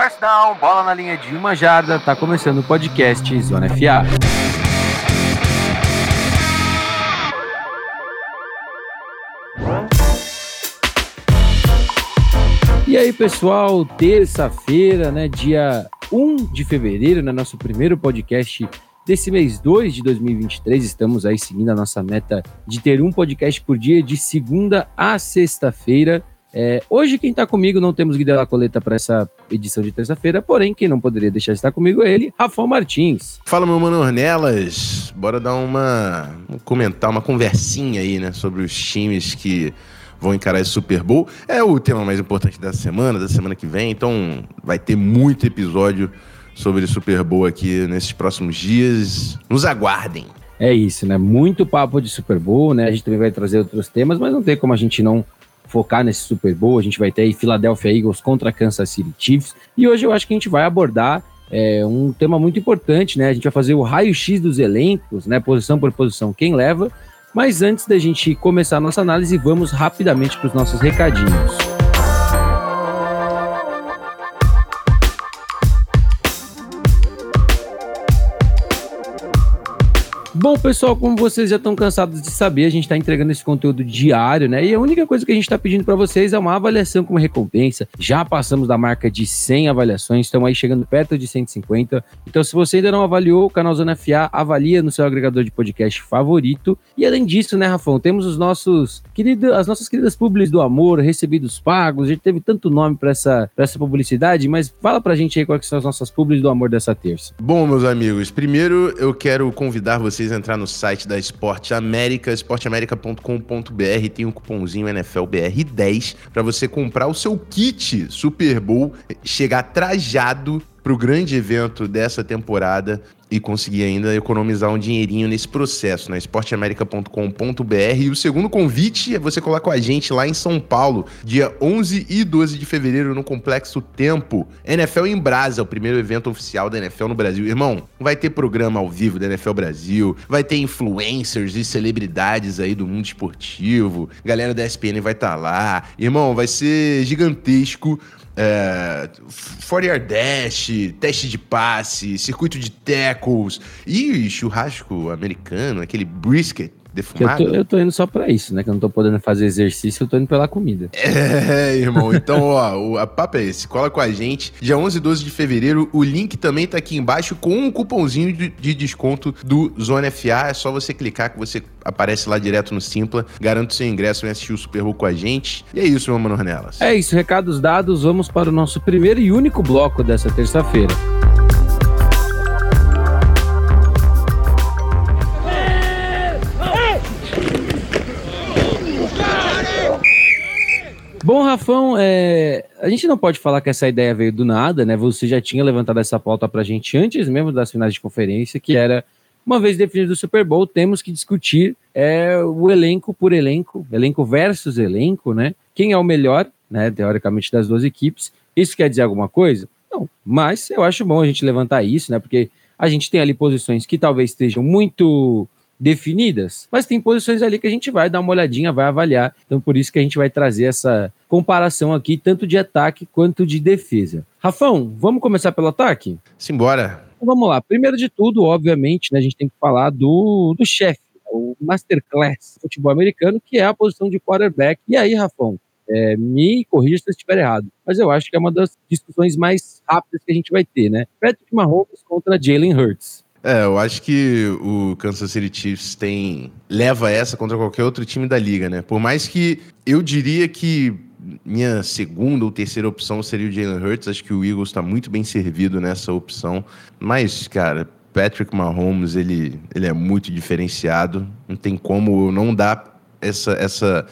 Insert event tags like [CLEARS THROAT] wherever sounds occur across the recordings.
First down, bola na linha de uma jarda, tá começando o podcast Zona FA. E aí, pessoal, terça-feira, né, dia 1 de fevereiro, né, nosso primeiro podcast desse mês 2 de 2023. Estamos aí seguindo a nossa meta de ter um podcast por dia de segunda a sexta-feira. É, hoje quem está comigo, não temos Guilherme Coleta para essa edição de terça-feira, porém quem não poderia deixar de estar comigo é ele, Rafael Martins. Fala meu mano Ornelas, bora dar uma, comentar, uma conversinha aí, né, sobre os times que vão encarar esse Super Bowl. É o tema mais importante da semana, da semana que vem, então vai ter muito episódio sobre Super Bowl aqui nesses próximos dias. Nos aguardem. É isso, né? Muito papo de Super Bowl, né? A gente também vai trazer outros temas, mas não tem como a gente não focar nesse Super Bowl. A gente vai ter aí Philadelphia Eagles contra Kansas City Chiefs. E hoje eu acho que a gente vai abordar é, um tema muito importante, né? A gente vai fazer o raio-x dos elencos, né? Posição por posição, quem leva. Mas antes da gente começar a nossa análise, vamos rapidamente para os nossos recadinhos. Bom, pessoal, como vocês já estão cansados de saber, a gente está entregando esse conteúdo diário, né? E a única coisa que a gente está pedindo para vocês é uma avaliação como recompensa. Já passamos da marca de 100 avaliações, estamos aí chegando perto de 150. Então, se você ainda não avaliou o canal Zona FA, avalia no seu agregador de podcast favorito. E além disso, né, Rafão, temos os nossos queridos, as nossas queridas publis do amor, recebidos pagos. A gente teve tanto nome para essa, essa publicidade, mas fala pra gente aí quais são as nossas publis do amor dessa terça. Bom, meus amigos, primeiro eu quero convidar vocês vocês entrar no site da Esporte América, esporteamerica.com.br, tem um cupomzinho NFLBR10 para você comprar o seu kit Super Bowl, chegar trajado para o grande evento dessa temporada e conseguir ainda economizar um dinheirinho nesse processo, né? esporteamerica.com.br. E o segundo convite é você colar com a gente lá em São Paulo, dia 11 e 12 de fevereiro, no Complexo Tempo. NFL em Brasa, o primeiro evento oficial da NFL no Brasil. Irmão, vai ter programa ao vivo da NFL Brasil, vai ter influencers e celebridades aí do mundo esportivo, galera da ESPN vai estar tá lá. Irmão, vai ser gigantesco é, 40 dash, teste de passe, circuito de tackles. E churrasco americano, aquele brisket defumado. Eu tô, eu tô, indo só pra isso, né? Que eu não tô podendo fazer exercício, eu tô indo pela comida. [LAUGHS] É, irmão. Então, ó, o a papo é esse. Cola com a gente. Dia 11 e 12 de fevereiro. O link também tá aqui embaixo com um cupomzinho de, de desconto do Zona FA. É só você clicar que você aparece lá direto no Simpla. Garanto seu ingresso, vem assistir o Super Bowl com a gente. E é isso, meu mano Ornelas. É isso, recados dados. Vamos para o nosso primeiro e único bloco dessa terça-feira. Bom, Rafão, é... a gente não pode falar que essa ideia veio do nada, né? Você já tinha levantado essa pauta pra gente antes mesmo das finais de conferência, que era, uma vez definido o Super Bowl, temos que discutir é, o elenco por elenco, elenco versus elenco, né? Quem é o melhor, né, teoricamente, das duas equipes. Isso quer dizer alguma coisa? Não, mas eu acho bom a gente levantar isso, né? Porque a gente tem ali posições que talvez estejam muito definidas, mas tem posições ali que a gente vai dar uma olhadinha, vai avaliar. Então, por isso que a gente vai trazer essa comparação aqui, tanto de ataque quanto de defesa. Rafão, vamos começar pelo ataque? Simbora. Então, vamos lá. Primeiro de tudo, obviamente, né, a gente tem que falar do, do chefe, o masterclass do futebol americano, que é a posição de quarterback. E aí, Rafão, é, me corrija se eu estiver errado, mas eu acho que é uma das discussões mais rápidas que a gente vai ter, né? Patrick Mahomes contra Jalen Hurts. É, eu acho que o Kansas City Chiefs tem leva essa contra qualquer outro time da liga, né? Por mais que eu diria que minha segunda ou terceira opção seria o Jalen Hurts, acho que o Eagles está muito bem servido nessa opção. Mas, cara, Patrick Mahomes, ele, ele é muito diferenciado, não tem como não dar essa, essa,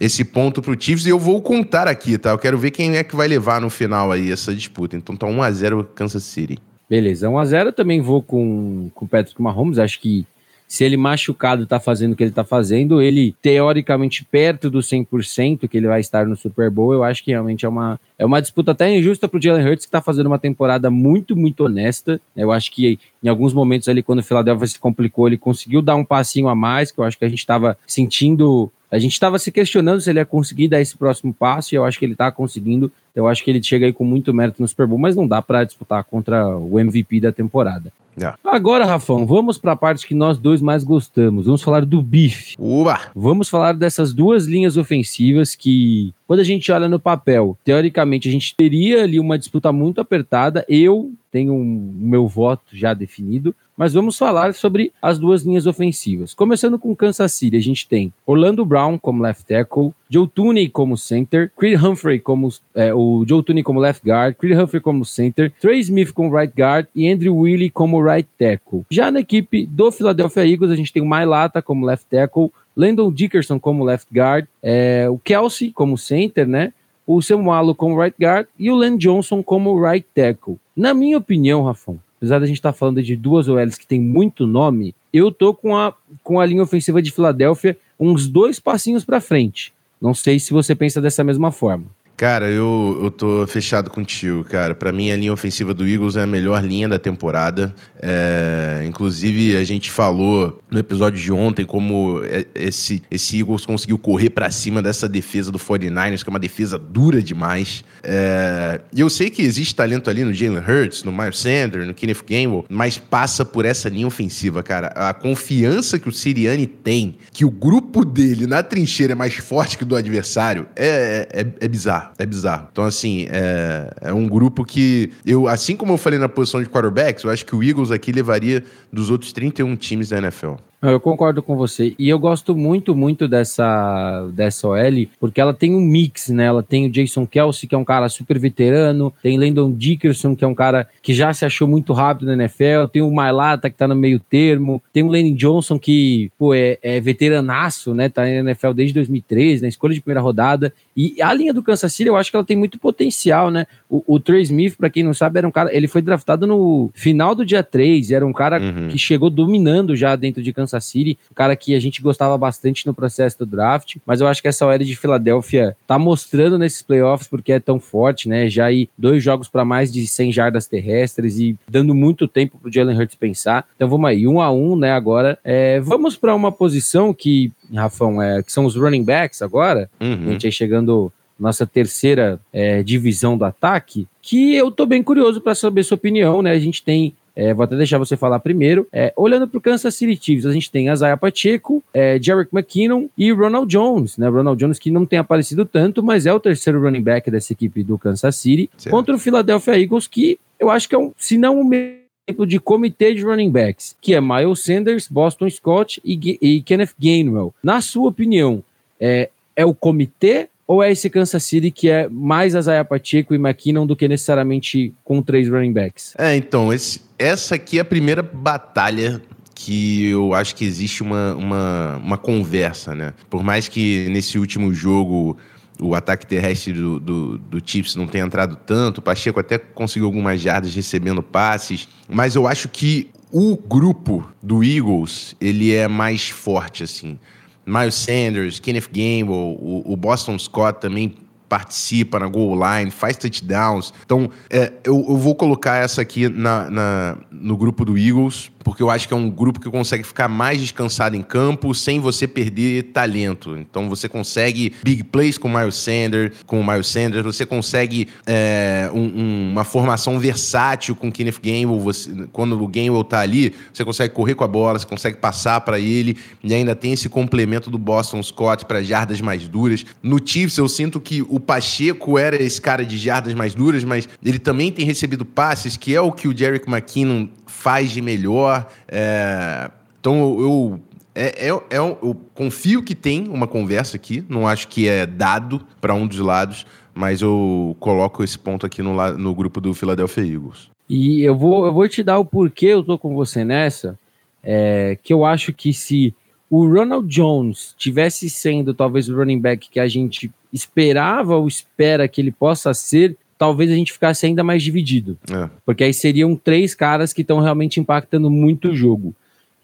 esse ponto pro Chiefs. E eu vou contar aqui, tá? Eu quero ver quem é que vai levar no final aí essa disputa. Então tá 1 a 0 Kansas City. Beleza, 1x0 também vou com, o Patrick Mahomes. Acho que se ele machucado tá fazendo o que ele tá fazendo, ele teoricamente perto do 100% que ele vai estar no Super Bowl, eu acho que realmente é uma, é uma disputa até injusta pro Jalen Hurts, que tá fazendo uma temporada muito, muito honesta. Eu acho que em alguns momentos ali, quando o Philadelphia se complicou, ele conseguiu dar um passinho a mais, que eu acho que a gente tava sentindo A gente estava se questionando se ele ia conseguir dar esse próximo passo, e eu acho que ele está conseguindo. Eu acho que ele chega aí com muito mérito no Super Bowl, mas não dá para disputar contra o MVP da temporada. Yeah. Agora, Rafão, vamos para a parte que nós dois mais gostamos. Vamos falar do bife. Uba! Vamos falar dessas duas linhas ofensivas que, quando a gente olha no papel, teoricamente a gente teria ali uma disputa muito apertada. Eu tenho o um, meu voto já definido, mas vamos falar sobre as duas linhas ofensivas. Começando com Kansas City, a gente tem Orlando Brown como left tackle, Joe Tooney como center, Creed Humphrey como é, o Joe Tooney como left guard, Creed Humphrey como center, Trey Smith como right guard e Andrew Willie como right tackle. Já na equipe do Philadelphia Eagles, a gente tem o Mailata como left tackle, Landon Dickerson como left guard, é, o Kelsey como center, né? O Samualo como right guard e o Len Johnson como right tackle. Na minha opinião, Rafão, apesar da gente estar tá falando de duas OLs que tem muito nome, eu tô com a, com a linha ofensiva de Filadélfia uns dois passinhos para frente. Não sei se você pensa dessa mesma forma. Cara, eu, eu tô fechado contigo, cara. Para mim, a linha ofensiva do Eagles é a melhor linha da temporada. É, inclusive, a gente falou no episódio de ontem como é, esse, esse Eagles conseguiu correr para cima dessa defesa do 49ers, que é uma defesa dura demais. É, e eu sei que existe talento ali no Jalen Hurts, no Miles Sanders, no Kenneth Gamble, mas passa por essa linha ofensiva, cara. A confiança que o Siriani tem, que o grupo dele na trincheira é mais forte que o do adversário, é, é, é bizarro. É bizarro. Então, assim, é, é um grupo que eu, assim como eu falei na posição de quarterbacks, eu acho que o Eagles aqui levaria dos outros 31 times da NFL. Eu concordo com você. E eu gosto muito, muito dessa, dessa OL, porque ela tem um mix, né? Ela tem o Jason Kelsey, que é um cara super veterano, tem Landon Dickerson, que é um cara que já se achou muito rápido na NFL, tem o Mailata, que tá no meio termo, tem o Lenny Johnson, que pô, é, é veteranaço, né? Tá na NFL desde 2013, na escolha de primeira rodada. E a linha do Kansas City, eu acho que ela tem muito potencial, né? O, o Trey Smith, para quem não sabe, era um cara. Ele foi draftado no final do dia 3, era um cara uhum. que chegou dominando já dentro de Kansas City, um cara que a gente gostava bastante no processo do draft, mas eu acho que essa OL de Filadélfia tá mostrando nesses playoffs porque é tão forte, né? Já aí dois jogos para mais de 100 jardas terrestres e dando muito tempo pro Jalen Hurts pensar. Então vamos aí, um a um, né? Agora, é, vamos para uma posição que Rafão, é, que são os running backs agora. Uhum. A gente aí chegando nossa terceira é, divisão do ataque, que eu tô bem curioso para saber sua opinião, né? A gente tem é, vou até deixar você falar primeiro. É, olhando para o Kansas City Chiefs, a gente tem Isaiah Pacheco, é, Jarek McKinnon e Ronald Jones, né? Ronald Jones que não tem aparecido tanto, mas é o terceiro running back dessa equipe do Kansas City, certo. contra o Philadelphia Eagles, que eu acho que é um, se não o mesmo exemplo de comitê de running backs, que é Miles Sanders, Boston Scott e, e Kenneth Gainwell. Na sua opinião, é, é o comitê ou é esse Kansas City que é mais Isaiah Pacheco e McKinnon do que necessariamente com três running backs? É, então, esse, essa aqui é a primeira batalha que eu acho que existe uma, uma, uma conversa, né? Por mais que nesse último jogo o ataque terrestre do, do, do Chiefs não tenha entrado tanto. O Pacheco até conseguiu algumas jardas recebendo passes, mas eu acho que o grupo do Eagles ele é mais forte assim. Miles Sanders, Kenneth Gamble, o, o Boston Scott também participa na goal line, faz touchdowns. Então, é, eu, eu, vou colocar essa aqui na, na, no grupo do Eagles, porque eu acho que é um grupo que consegue ficar mais descansado em campo sem você perder talento. Então você consegue big plays com o Miles Sanders, com o Miles Sanders, você consegue é, um, um, uma formação versátil com o Kenneth Gamble. Você, quando o Gamble tá ali, você consegue correr com a bola, você consegue passar para ele e ainda tem esse complemento do Boston Scott para jardas mais duras. No Chiefs eu sinto que o Pacheco era esse cara de jardas mais duras, mas ele também tem recebido passes, que é o que o Jerick McKinnon faz de melhor. É... Então eu, eu é, é, é, eu confio que tem uma conversa aqui, não acho que é dado para um dos lados, mas eu coloco esse ponto aqui no, no grupo do Philadelphia Eagles. E eu vou, eu vou te dar o porquê eu tô com você nessa, é, que eu acho que se o Ronald Jones tivesse sendo talvez o running back que a gente esperava ou espera que ele possa ser, talvez a gente ficasse ainda mais dividido. É. Porque aí seriam três caras que estão realmente impactando muito o jogo.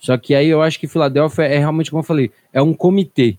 Só que aí eu acho que Filadélfia é realmente, como eu falei, é um comitê.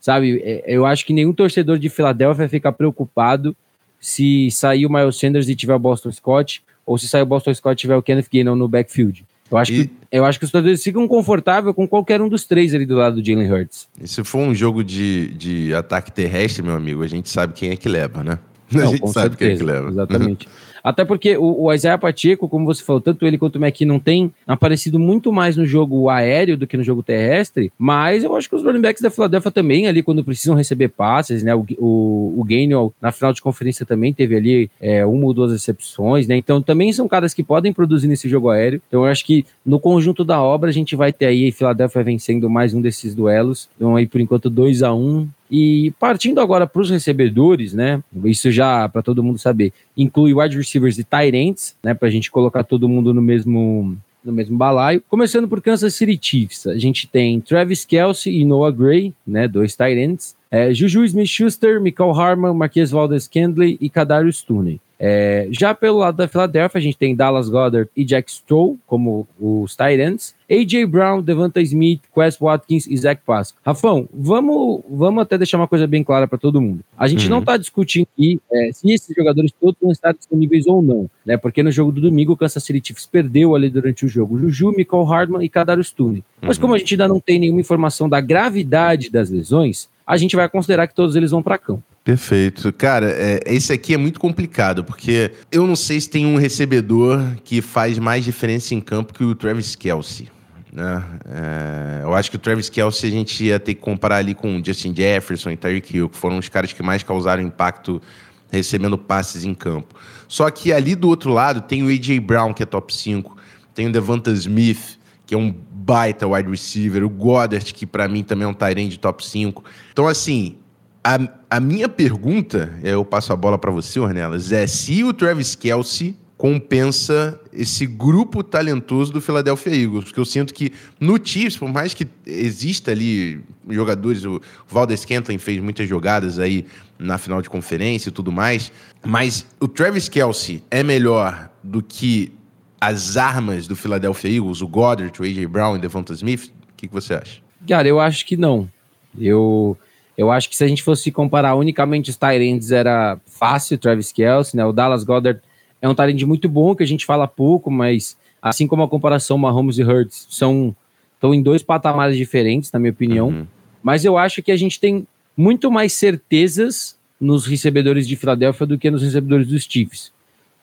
Sabe? É, eu acho que nenhum torcedor de Filadélfia fica preocupado se sair o Miles Sanders e tiver o Boston Scott, ou se sair o Boston Scott e tiver o Kenneth Gainwell no backfield. Eu acho, e... que, eu acho que os torcedores ficam confortáveis com qualquer um dos três ali do lado do Jalen Hurts. E se for um jogo de, de ataque terrestre, meu amigo, a gente sabe quem é que leva, né? Não, a gente sabe certeza, quem é que leva. Exatamente. Até porque o, o Isaiah Pacheco, como você falou, tanto ele quanto o McKinnon tem aparecido muito mais no jogo aéreo do que no jogo terrestre, mas eu acho que os running backs da Philadelphia também, ali quando precisam receber passes, né? O, o, o Gainwell, na final de conferência também teve ali é, uma ou duas recepções, né? Então também são caras que podem produzir nesse jogo aéreo. Então eu acho que no conjunto da obra a gente vai ter aí Philadelphia vencendo mais um desses duelos. Então aí por enquanto 2 a 1 um, e partindo agora para os recebedores, né? Isso já para todo mundo saber, inclui wide receivers e ends, né? Para a gente colocar todo mundo no mesmo no mesmo balaio. Começando por Kansas City Chiefs, a gente tem Travis Kelsey e Noah Gray, né? Dois ends. É, Juju Smith-Schuster, Michael Harman, Marquês Valdez-Kendley e Kadarius Tooney. É, já pelo lado da Philadelphia, a gente tem Dallas Goddard e Jack Stroll como os Titans. AJ Brown, Devonta Smith, Quest Watkins e Zach Pasco. Rafão, vamos, vamos até deixar uma coisa bem clara para todo mundo. A gente uhum. não está discutindo aqui é, se esses jogadores todos vão estar disponíveis ou não, né? Porque no jogo do domingo o Kansas City Chiefs perdeu ali durante o jogo Juju, Michael Hardman e Kadarius Tooney. Uhum. Mas como a gente ainda não tem nenhuma informação da gravidade das lesões, a gente vai considerar que todos eles vão para campo. Perfeito. Cara, é, esse aqui é muito complicado, porque eu não sei se tem um recebedor que faz mais diferença em campo que o Travis Kelsey. Né? É, eu acho que o Travis Kelsey a gente ia ter que comparar ali com o Justin Jefferson e Tyreek Hill, que foram os caras que mais causaram impacto recebendo passes em campo. Só que ali do outro lado tem o A.J. Brown, que é top 5, tem o Devonta Smith, que é um baita wide receiver, o Goddard, que para mim também é um tight de top 5. Então, assim, a, a minha pergunta, eu passo a bola para você, Ornelas, é se o Travis Kelsey compensa esse grupo talentoso do Philadelphia Eagles, porque eu sinto que no Chiefs, por mais que exista ali jogadores, o Valdez Kentlin fez muitas jogadas aí na final de conferência e tudo mais, mas o Travis Kelsey é melhor do que as armas do Philadelphia Eagles, o Goddard, o A.J. Brown e Devonta Smith? O que, que você acha? Cara, eu acho que não. Eu eu acho que se a gente fosse comparar unicamente os Tyrands, era fácil, Travis Kelsey, né? O Dallas Goddard é um Tyrant muito bom, que a gente fala pouco, mas assim como a comparação Mahomes e Hurts, são estão em dois patamares diferentes, na minha opinião. Uhum. Mas eu acho que a gente tem muito mais certezas nos recebedores de Filadélfia do que nos recebedores dos Chiefs.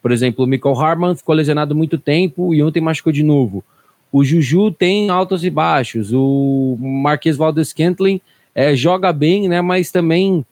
Por exemplo, o Michael Harman ficou lesionado muito tempo e ontem machucou de novo. O Juju tem altos e baixos. O Marquês Valdez Scantling é, joga bem, né? Mas também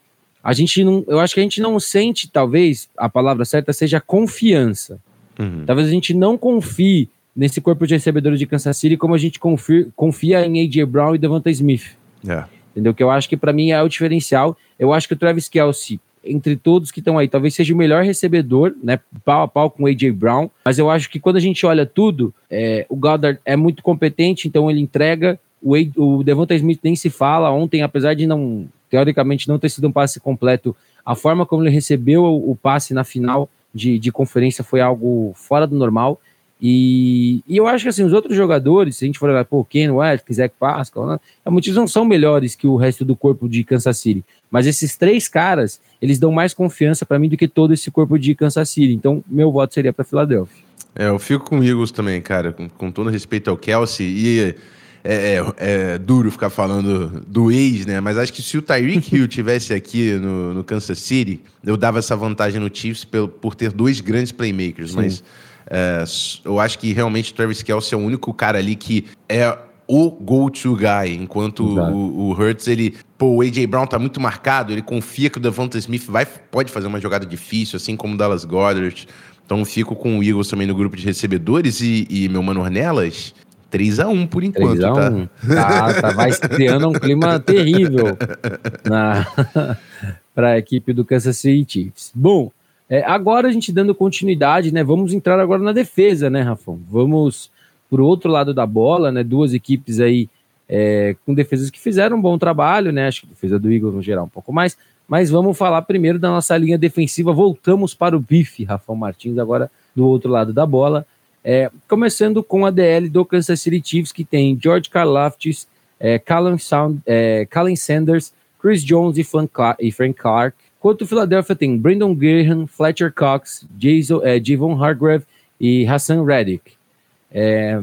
a gente não. Eu acho que a gente não sente, talvez, a palavra certa seja confiança. Uhum. Talvez a gente não confie nesse corpo de recebedores de Kansas City como a gente confia, confia em A.J. Brown e Devonta Smith. É. Entendeu? Que eu acho que para mim é o diferencial. Eu acho que o Travis Kelsey, entre todos que estão aí, talvez seja o melhor recebedor, né? Pau a pau com o A.J. Brown. Mas eu acho que quando a gente olha tudo, é, o Goddard é muito competente, então ele entrega. O, o Devonta Smith nem se fala. Ontem, apesar de não, teoricamente, não ter sido um passe completo, a forma como ele recebeu o, o passe na final de, de conferência foi algo fora do normal. E, e, eu acho que assim, os outros jogadores, se a gente for olhar, pô, Ken West, Zach Pascal, né, muitos não são melhores que o resto do corpo de Kansas City. Mas esses três caras, eles dão mais confiança para mim do que todo esse corpo de Kansas City. Então, meu voto seria para Filadélfia. É, eu fico com o Eagles também, cara, com, com todo respeito ao Kelsey. E é, é, é, duro ficar falando do ex, né? Mas acho que se o Tyreek [LAUGHS] Hill tivesse aqui no, no, Kansas City, eu dava essa vantagem no Chiefs por, por ter dois grandes playmakers. Sim. Mas é, eu acho que realmente o Travis Kelce é o único cara ali que é o go-to guy, enquanto o, o Hurts, ele, pô, o AJ Brown tá muito marcado, ele confia que o Devonta Smith vai, pode fazer uma jogada difícil, assim como o Dallas Goddard. Então fico com o Eagles também no grupo de recebedores e, e meu mano Ornelas, 3x1 por enquanto, 3x1. tá? Tá, tá, vai criando um clima terrível [LAUGHS] para a equipe do Kansas City Chiefs. Bom, é, agora a gente dando continuidade, né? Vamos entrar agora na defesa, né, Rafão? Vamos para o outro lado da bola, né? Duas equipes aí é, com defesas que fizeram um bom trabalho, né? Acho que a defesa do Eagles no geral um pouco mais. Mas vamos falar primeiro da nossa linha defensiva. Voltamos para o bife, Rafão Martins, agora do outro lado da bola. É, começando com a DL do Kansas City Chiefs, que tem George Karlaftis, é, Callan, Sound, é, Callan Sanders, Chris Jones e, e Frank Clark. Quanto o Philadelphia tem Brandon Graham, Fletcher Cox, Jason, é, Javon Hargrave e Hassan Reddick. É,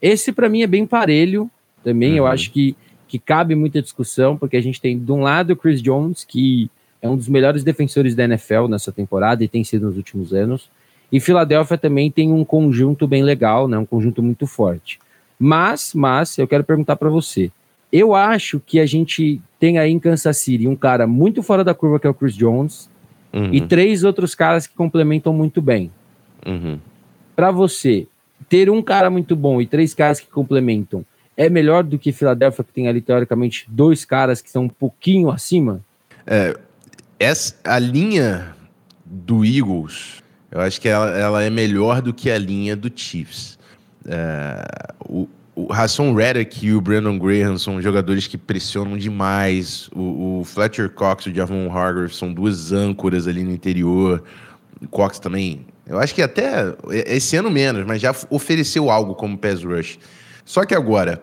esse para mim é bem parelho também. Uhum. Eu acho que, que cabe muita discussão, porque a gente tem de um lado o Chris Jones, que é um dos melhores defensores da NFL nessa temporada e tem sido nos últimos anos. E Filadélfia também tem um conjunto bem legal, né? Um conjunto muito forte. Mas, mas eu quero perguntar para você. Eu acho que a gente tem aí em Kansas City um cara muito fora da curva que é o Chris Jones uhum. e três outros caras que complementam muito bem. Uhum. Para você ter um cara muito bom e três caras que complementam é melhor do que Filadélfia que tem ali teoricamente dois caras que são um pouquinho acima? É, essa, a linha do Eagles, eu acho que ela, ela é melhor do que a linha do Chiefs. É, o, o Hassan Reddick e o Brandon Graham são jogadores que pressionam demais. O, o Fletcher Cox e o Javon Hargrave são duas âncoras ali no interior. O Cox também, eu acho que até esse ano menos, mas já ofereceu algo como pass rush. Só que agora,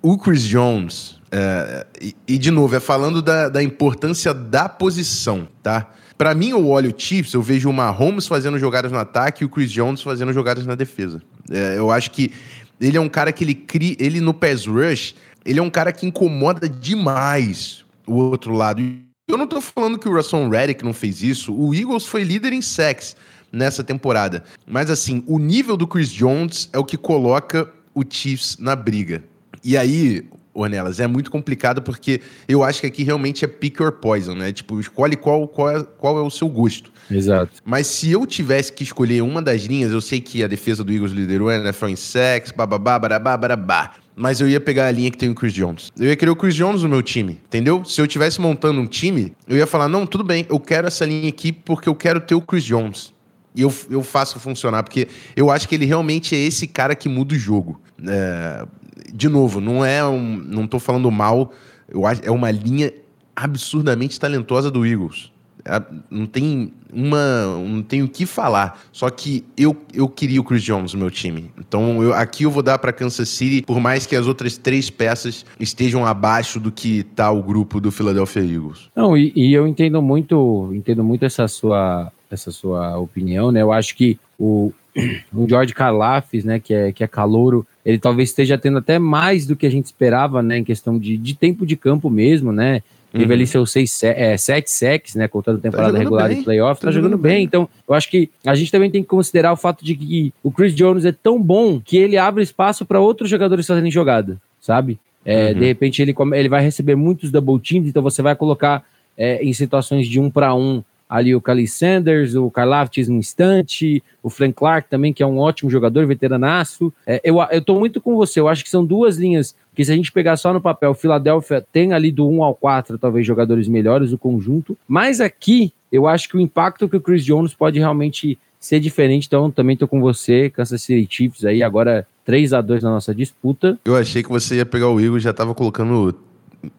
o Chris Jones, é, e, e, de novo, é falando da, da importância da posição, tá? Para mim, eu olho o Chiefs, eu vejo o Mahomes fazendo jogadas no ataque e o Chris Jones fazendo jogadas na defesa. É, eu acho que ele é um cara que ele cria, ele no pass rush, ele é um cara que incomoda demais o outro lado. Eu não tô falando que o Russell Reddick não fez isso, o Eagles foi líder em sacks nessa temporada. Mas assim, o nível do Chris Jones é o que coloca o Chiefs na briga. E aí, Ornelas, é muito complicado porque eu acho que aqui realmente é pick or poison, né? Tipo, escolhe qual, qual, é, qual é o seu gosto. Exato. Mas se eu tivesse que escolher uma das linhas, eu sei que a defesa do Eagles liderou a NFL em sex, bababá, barabá, barabá. Mas eu ia pegar a linha que tem o Chris Jones. Eu ia querer o Chris Jones no meu time, entendeu? Se eu tivesse montando um time, eu ia falar: não, tudo bem, eu quero essa linha aqui porque eu quero ter o Chris Jones. E eu, eu faço funcionar, porque eu acho que ele realmente é esse cara que muda o jogo. É, de novo, não é um. Não tô falando mal. Eu acho, é uma linha absurdamente talentosa do Eagles. É, não tem uma. Não tenho o que falar. Só que eu, eu queria o Chris Jones no meu time. Então eu, aqui eu vou dar para Kansas City, por mais que as outras três peças estejam abaixo do que tá o grupo do Philadelphia Eagles. Não, e, e eu entendo muito, entendo muito essa sua, essa sua opinião, né? Eu acho que o, [CLEARS THROAT] o George Karlafis, né, que é, que é calouro, ele talvez esteja tendo até mais do que a gente esperava, né, em questão de, de tempo de campo mesmo, né? Teve uhum. ali seus seis, é, sete sacks, né? Contando tá temporada tá regular bem. e playoff, tá, tá jogando, jogando bem. bem. Então, eu acho que a gente também tem que considerar o fato de que o Chris Jones é tão bom que ele abre espaço para outros jogadores fazerem jogada, sabe? É, uhum. De repente ele, ele vai receber muitos double teams, então você vai colocar é, em situações de um para um ali o Kali Sanders, o Karlaftis no instante, o Frank Clark também, que é um ótimo jogador, veteranaço. É, eu, eu tô muito com você, eu acho que são duas linhas que se a gente pegar só no papel, o tem ali do 1 ao 4, talvez jogadores melhores, o conjunto, mas aqui eu acho que o impacto que o Chris Jones pode realmente ser diferente, então também tô com você, Kansas City Chiefs aí, agora 3 a 2 na nossa disputa. Eu achei que você ia pegar o Eagles, já tava colocando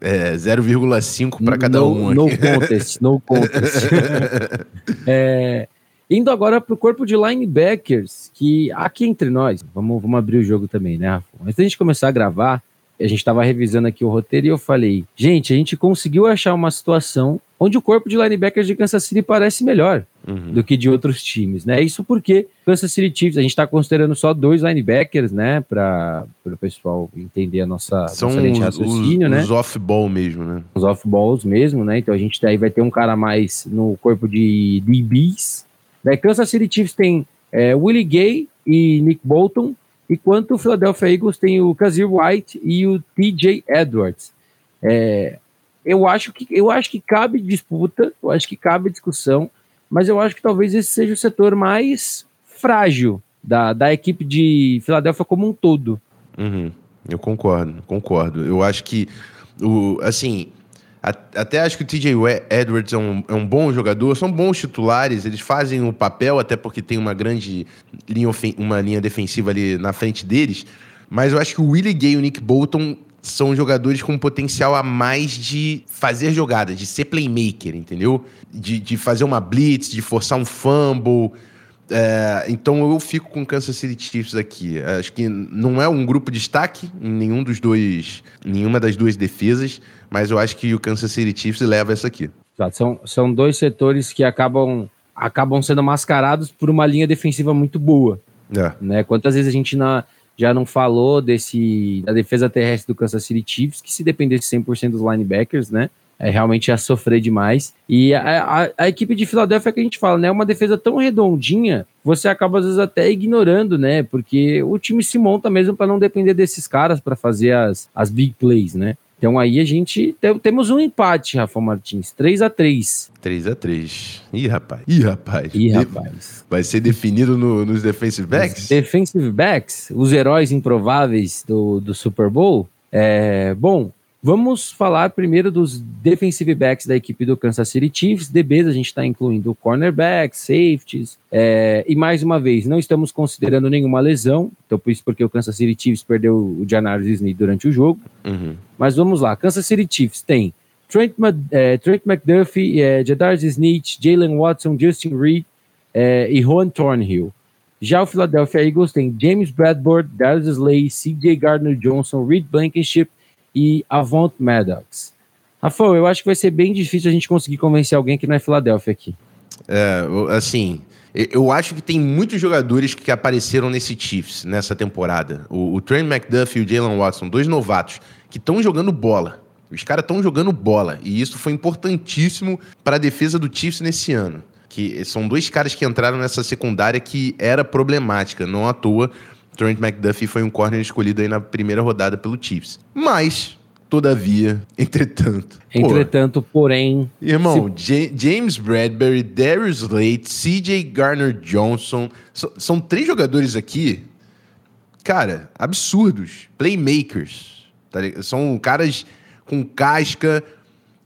é, 0,5 para cada no, um. No contest, no contest. [LAUGHS] é, indo agora para o corpo de linebackers, que aqui entre nós, vamos, vamos abrir o jogo também, né, Rafa? Antes da gente começar a gravar, a gente estava revisando aqui o roteiro e eu falei, gente, a gente conseguiu achar uma situação onde o corpo de linebackers de Kansas City parece melhor uhum. do que de outros times, né? Isso porque Kansas City Chiefs, a gente está considerando só dois linebackers, né? Para o pessoal entender a nossa, São nossa raciocínio, os, né? Os off-ball mesmo, né? Os off-balls mesmo, né? Então a gente aí vai ter um cara mais no corpo de DBs. Né? Kansas City Chiefs tem é, Willie Gay e Nick Bolton, enquanto o Philadelphia Eagles tem o Kazir White e o TJ Edwards. É, eu acho que eu acho que cabe disputa, eu acho que cabe discussão, mas eu acho que talvez esse seja o setor mais frágil da, da equipe de Filadélfia como um todo. Uhum, eu concordo, concordo. Eu acho que o assim até acho que o TJ Edwards é um, é um, bom jogador, são bons titulares, eles fazem o papel, até porque tem uma grande linha, uma linha defensiva ali na frente deles. Mas eu acho que o Willie Gay e o Nick Bolton são jogadores com potencial a mais de fazer jogadas, de ser playmaker, entendeu? De, de fazer uma blitz, de forçar um fumble. É, então eu fico com Kansas City Chiefs aqui. Acho que não é um grupo de destaque em nenhum dos dois, nenhuma das duas defesas, mas eu acho que o Kansas City Chiefs leva essa aqui. São, são dois setores que acabam, acabam sendo mascarados por uma linha defensiva muito boa. É. Né? Quantas vezes a gente na, já não falou desse da defesa terrestre do Kansas City Chiefs, que se dependesse 100% dos linebackers, né? É, realmente ia sofrer demais. E a, a, a, equipe de Filadélfia que a gente fala, né? É uma defesa tão redondinha, você acaba às vezes até ignorando, né? Porque o time se monta mesmo para não depender desses caras para fazer as, as big plays, né? Então aí a gente tem, temos um empate, Rafa Martins, 3 a 3 3 a 3 Ih, rapaz. Ih, rapaz. Ih, rapaz. Vai ser definido no, nos defensive backs? Os defensive backs, os heróis improváveis do, do Super Bowl. É, bom, Vamos falar primeiro dos defensive backs da equipe do Kansas City Chiefs. DBs, a gente está incluindo cornerbacks, safeties. É, e mais uma vez, não estamos considerando nenhuma lesão. Então, por isso, porque o Kansas City Chiefs perdeu o Janaris Smith durante o jogo. Uhum. Mas vamos lá. Kansas City Chiefs tem Trent, é, Trent McDuffie, é, Jadar Smith, Jalen Watson, Justin Reed é, e Juan Thornhill. Já o Philadelphia Eagles tem James Bradford, Darius Slay, CJ Gardner Johnson, Reed Blankenship e Avant Maddox. Rafael, eu acho que vai ser bem difícil a gente conseguir convencer alguém que não é Filadélfia aqui. É, assim, eu acho que tem muitos jogadores que apareceram nesse Chiefs nessa temporada. O, o Trent McDuff e o Jalen Watson, dois novatos, que estão jogando bola. Os caras estão jogando bola. E isso foi importantíssimo para a defesa do Chiefs nesse ano. Que são dois caras que entraram nessa secundária que era problemática. Não à toa, Trent McDuffie foi um corner escolhido aí na primeira rodada pelo Chiefs. Mas, todavia, entretanto. [LAUGHS] Entretanto, pô, porém. Irmão, se... James Bradbury, Darius Slate, CJ Garner Johnson. So, são três jogadores aqui, cara, absurdos. Playmakers. Tá são caras com casca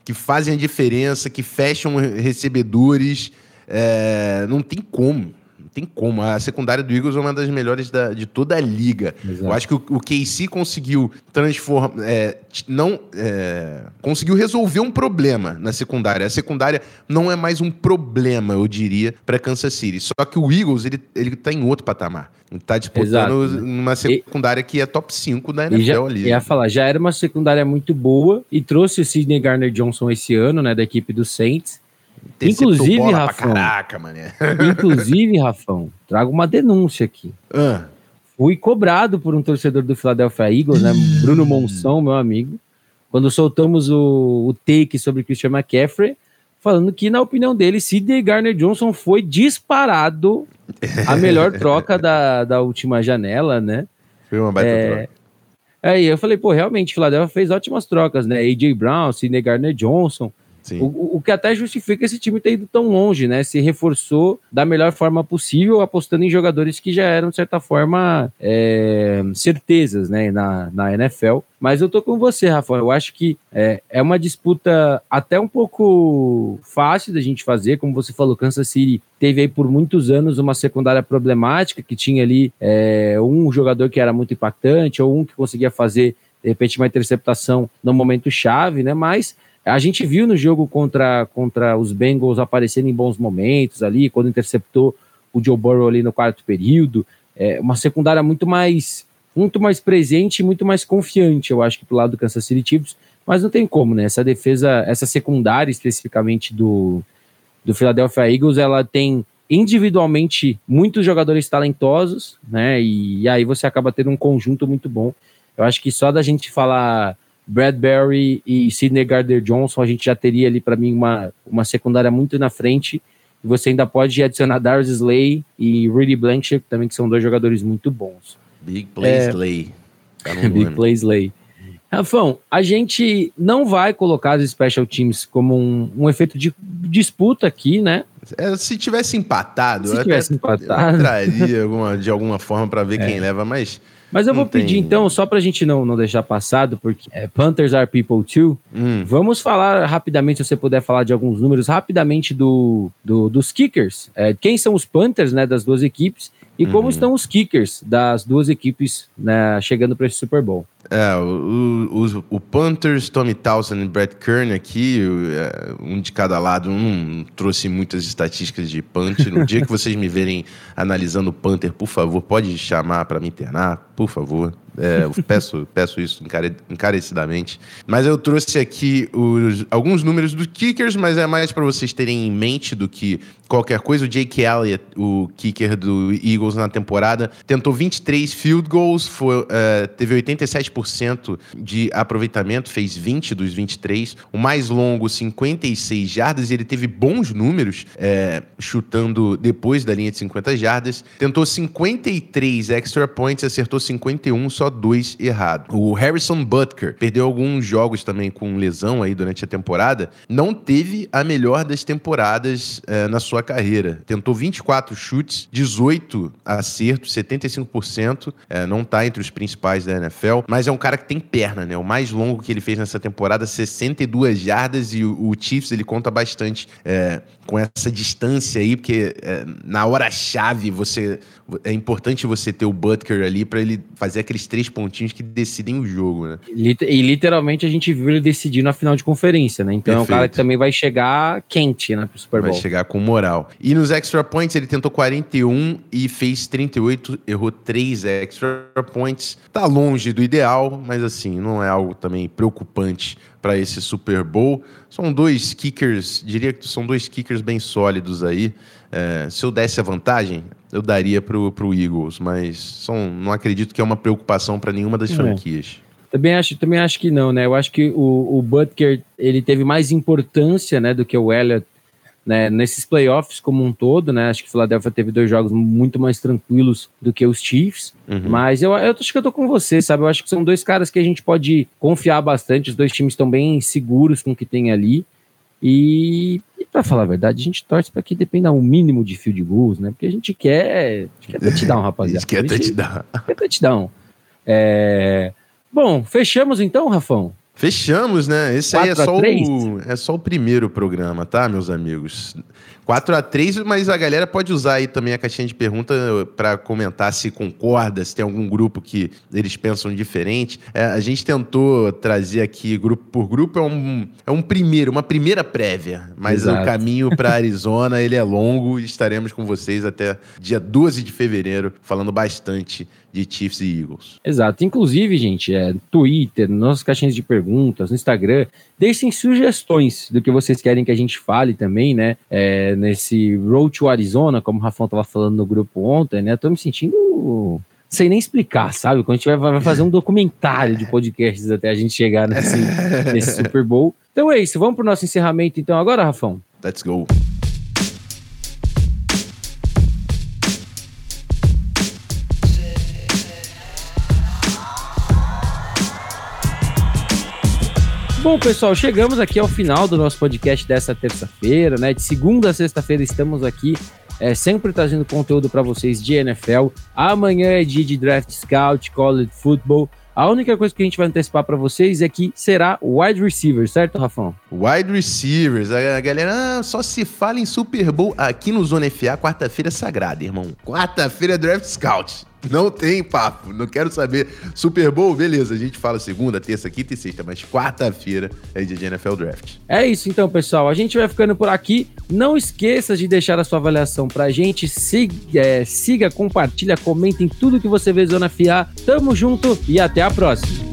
que fazem a diferença, que fecham recebedores. É, não tem como tem como. A secundária do Eagles é uma das melhores da, de toda a liga. Exato. Eu acho que o, o KC conseguiu transformar. É, não, é, conseguiu resolver um problema na secundária. A secundária não é mais um problema, eu diria, para Kansas City. Só que o Eagles, ele, ele tá em outro patamar. Ele tá disputando Exato. numa secundária e, que é top 5 da NFL já, ali. Ia falar, já era uma secundária muito boa e trouxe o Sidney Garner Johnson esse ano, né, da equipe do Saints. Inclusive, Rafão. Caraca, mané. [LAUGHS] inclusive, Rafão, trago uma denúncia aqui. Ah. Fui cobrado por um torcedor do Philadelphia Eagles, né? Bruno Monção, meu amigo, quando soltamos o, o take sobre Christian McCaffrey, falando que, na opinião dele, Sidney Garner Johnson foi disparado a melhor [LAUGHS] troca da, da última janela, né? Foi uma baita é, troca. Aí eu falei, pô, realmente, Philadelphia fez ótimas trocas, né? AJ Brown, Sidney Garner Johnson. O, o, que até justifica esse time ter ido tão longe, né? Se reforçou da melhor forma possível, apostando em jogadores que já eram, de certa forma, é, certezas, né? Na, na NFL. Mas eu tô com você, Rafa. Eu acho que é, é uma disputa até um pouco fácil da gente fazer. Como você falou, Kansas City teve aí por muitos anos uma secundária problemática, que tinha ali é, um jogador que era muito impactante, ou um que conseguia fazer, de repente, uma interceptação no momento chave, né? Mas a gente viu no jogo contra, contra os Bengals aparecendo em bons momentos ali, quando interceptou o Joe Burrow ali no quarto período. É uma secundária muito mais muito mais presente e muito mais confiante, eu acho que pro lado do Kansas City Chiefs, mas não tem como, né? Essa defesa, essa secundária especificamente do, do Philadelphia Eagles, ela tem individualmente muitos jogadores talentosos, né? E, e aí você acaba tendo um conjunto muito bom. Eu acho que só da gente falar Bradbury e Sidney Gardner Johnson, a gente já teria ali para mim uma, uma secundária muito na frente. E você ainda pode adicionar Darius Slay e Rudy Blanchard também, que são dois jogadores muito bons. Big Play é, Slay. Tá [LAUGHS] Big Play Slay. Rafão, a gente não vai colocar os special teams como um, um efeito de disputa aqui, né? É, se tivesse empatado, se tivesse empatado, eu traria alguma, de alguma forma para ver é. quem leva, mas mas eu vou pedir então, só para a gente não, não deixar passado, porque é, Panthers are people too. Hum. Vamos falar rapidamente, se você puder falar de alguns números, rapidamente do, do dos kickers. É, quem são os Panthers, né, das duas equipes, e como uhum. estão os kickers das duas equipes né, chegando para esse Super Bowl. É, o, o, o Panthers, Tommy Townsend e Brett Kern aqui, é, um de cada lado, não trouxe muitas estatísticas de Panther. No dia que vocês me verem analisando o Panther, por favor, pode chamar para me internar, por favor. É, eu peço, peço isso encare, encarecidamente. Mas eu trouxe aqui os, alguns números dos kickers, mas é mais para vocês terem em mente do que qualquer coisa. O Jake Elliott, o kicker do Eagles na temporada, tentou 23 field goals, foi, uh, teve 87% de aproveitamento, fez 20 dos 23. O mais longo, 56 jardas, e ele teve bons números é, chutando depois da linha de 50 jardas. Tentou 53 extra points, acertou 51, só dois errados. O Harrison Butker perdeu alguns jogos também com lesão aí durante a temporada. Não teve a melhor das temporadas é, na sua carreira. Tentou 24 chutes, 18 acertos, 75%. É, não tá entre os principais da NFL, mas é um cara que tem perna, né? O mais longo que ele fez nessa temporada, 62 jardas, e o, o Chiefs ele conta bastante é, com essa distância aí, porque é, na hora-chave você é importante você ter o Butker ali para ele fazer aqueles três pontinhos que decidem o jogo, né? E literalmente a gente viu ele decidir na final de conferência, né? Então Perfeito. é um cara que também vai chegar quente, né, pro Super Bowl. Vai chegar com moral. E nos extra points ele tentou 41 e fez 38, errou 3 extra points. Tá longe do ideal, mas assim, não é algo também preocupante para esse Super Bowl. São dois kickers, diria que são dois kickers bem sólidos aí. É, se eu desse a vantagem, eu daria para o Eagles, mas são, não acredito que é uma preocupação para nenhuma das é. franquias. Também acho, também acho que não, né? Eu acho que o, o Butker ele teve mais importância, né, do que o Elliott né, nesses playoffs como um todo, né? Acho que o Philadelphia teve dois jogos muito mais tranquilos do que os Chiefs. Uhum. Mas eu, eu acho que eu tô com você, sabe? Eu acho que são dois caras que a gente pode confiar bastante. Os dois times estão bem seguros com o que tem ali. E, e para falar a verdade, a gente torce para que dependa o mínimo de field goals, né? Porque a gente quer, a gente quer [LAUGHS] touchdown, rapaziada. a gente quer touchdown. Quer touchdown. É... Bom, fechamos então, Rafão? Fechamos, né? Esse aí é só, o, é só o primeiro programa, tá, meus amigos? 4 a 3 mas a galera pode usar aí também a caixinha de pergunta para comentar se concorda, se tem algum grupo que eles pensam diferente. É, a gente tentou trazer aqui grupo por grupo, é um, é um primeiro, uma primeira prévia, mas Exato. o caminho para Arizona ele é longo e estaremos com vocês até dia 12 de fevereiro falando bastante de Chiefs e Eagles. Exato. Inclusive, gente, é Twitter, nossas caixinhas de perguntas, no Instagram, deixem sugestões do que vocês querem que a gente fale também, né? É, nesse Road to Arizona, como o Rafão estava falando no grupo ontem, né? Tô me sentindo sem nem explicar, sabe? Quando a gente vai, fazer um documentário de podcasts até a gente chegar nesse, nesse Super Bowl. Então é isso, vamos para o nosso encerramento então agora, Rafão? Let's go. Bom, pessoal, chegamos aqui ao final do nosso podcast dessa terça-feira, né? De segunda a sexta-feira estamos aqui é, sempre trazendo conteúdo para vocês de NFL. Amanhã é dia de Draft Scout, College Football. A única coisa que a gente vai antecipar para vocês é que será wide receiver, certo, Rafão? Wide receivers. A galera ah, só se fala em Super Bowl aqui no Zona FA, quarta-feira sagrada, irmão. Quarta-feira Draft Scout. Não tem papo, não quero saber. Super Bowl, beleza, a gente fala segunda, terça, quinta e sexta, mas quarta-feira é dia de NFL Draft. É isso então, pessoal. A gente vai ficando por aqui. Não esqueça de deixar a sua avaliação pra gente. Siga, é, siga compartilha, comenta em tudo que você vê Zona FA. Tamo junto e até a próxima.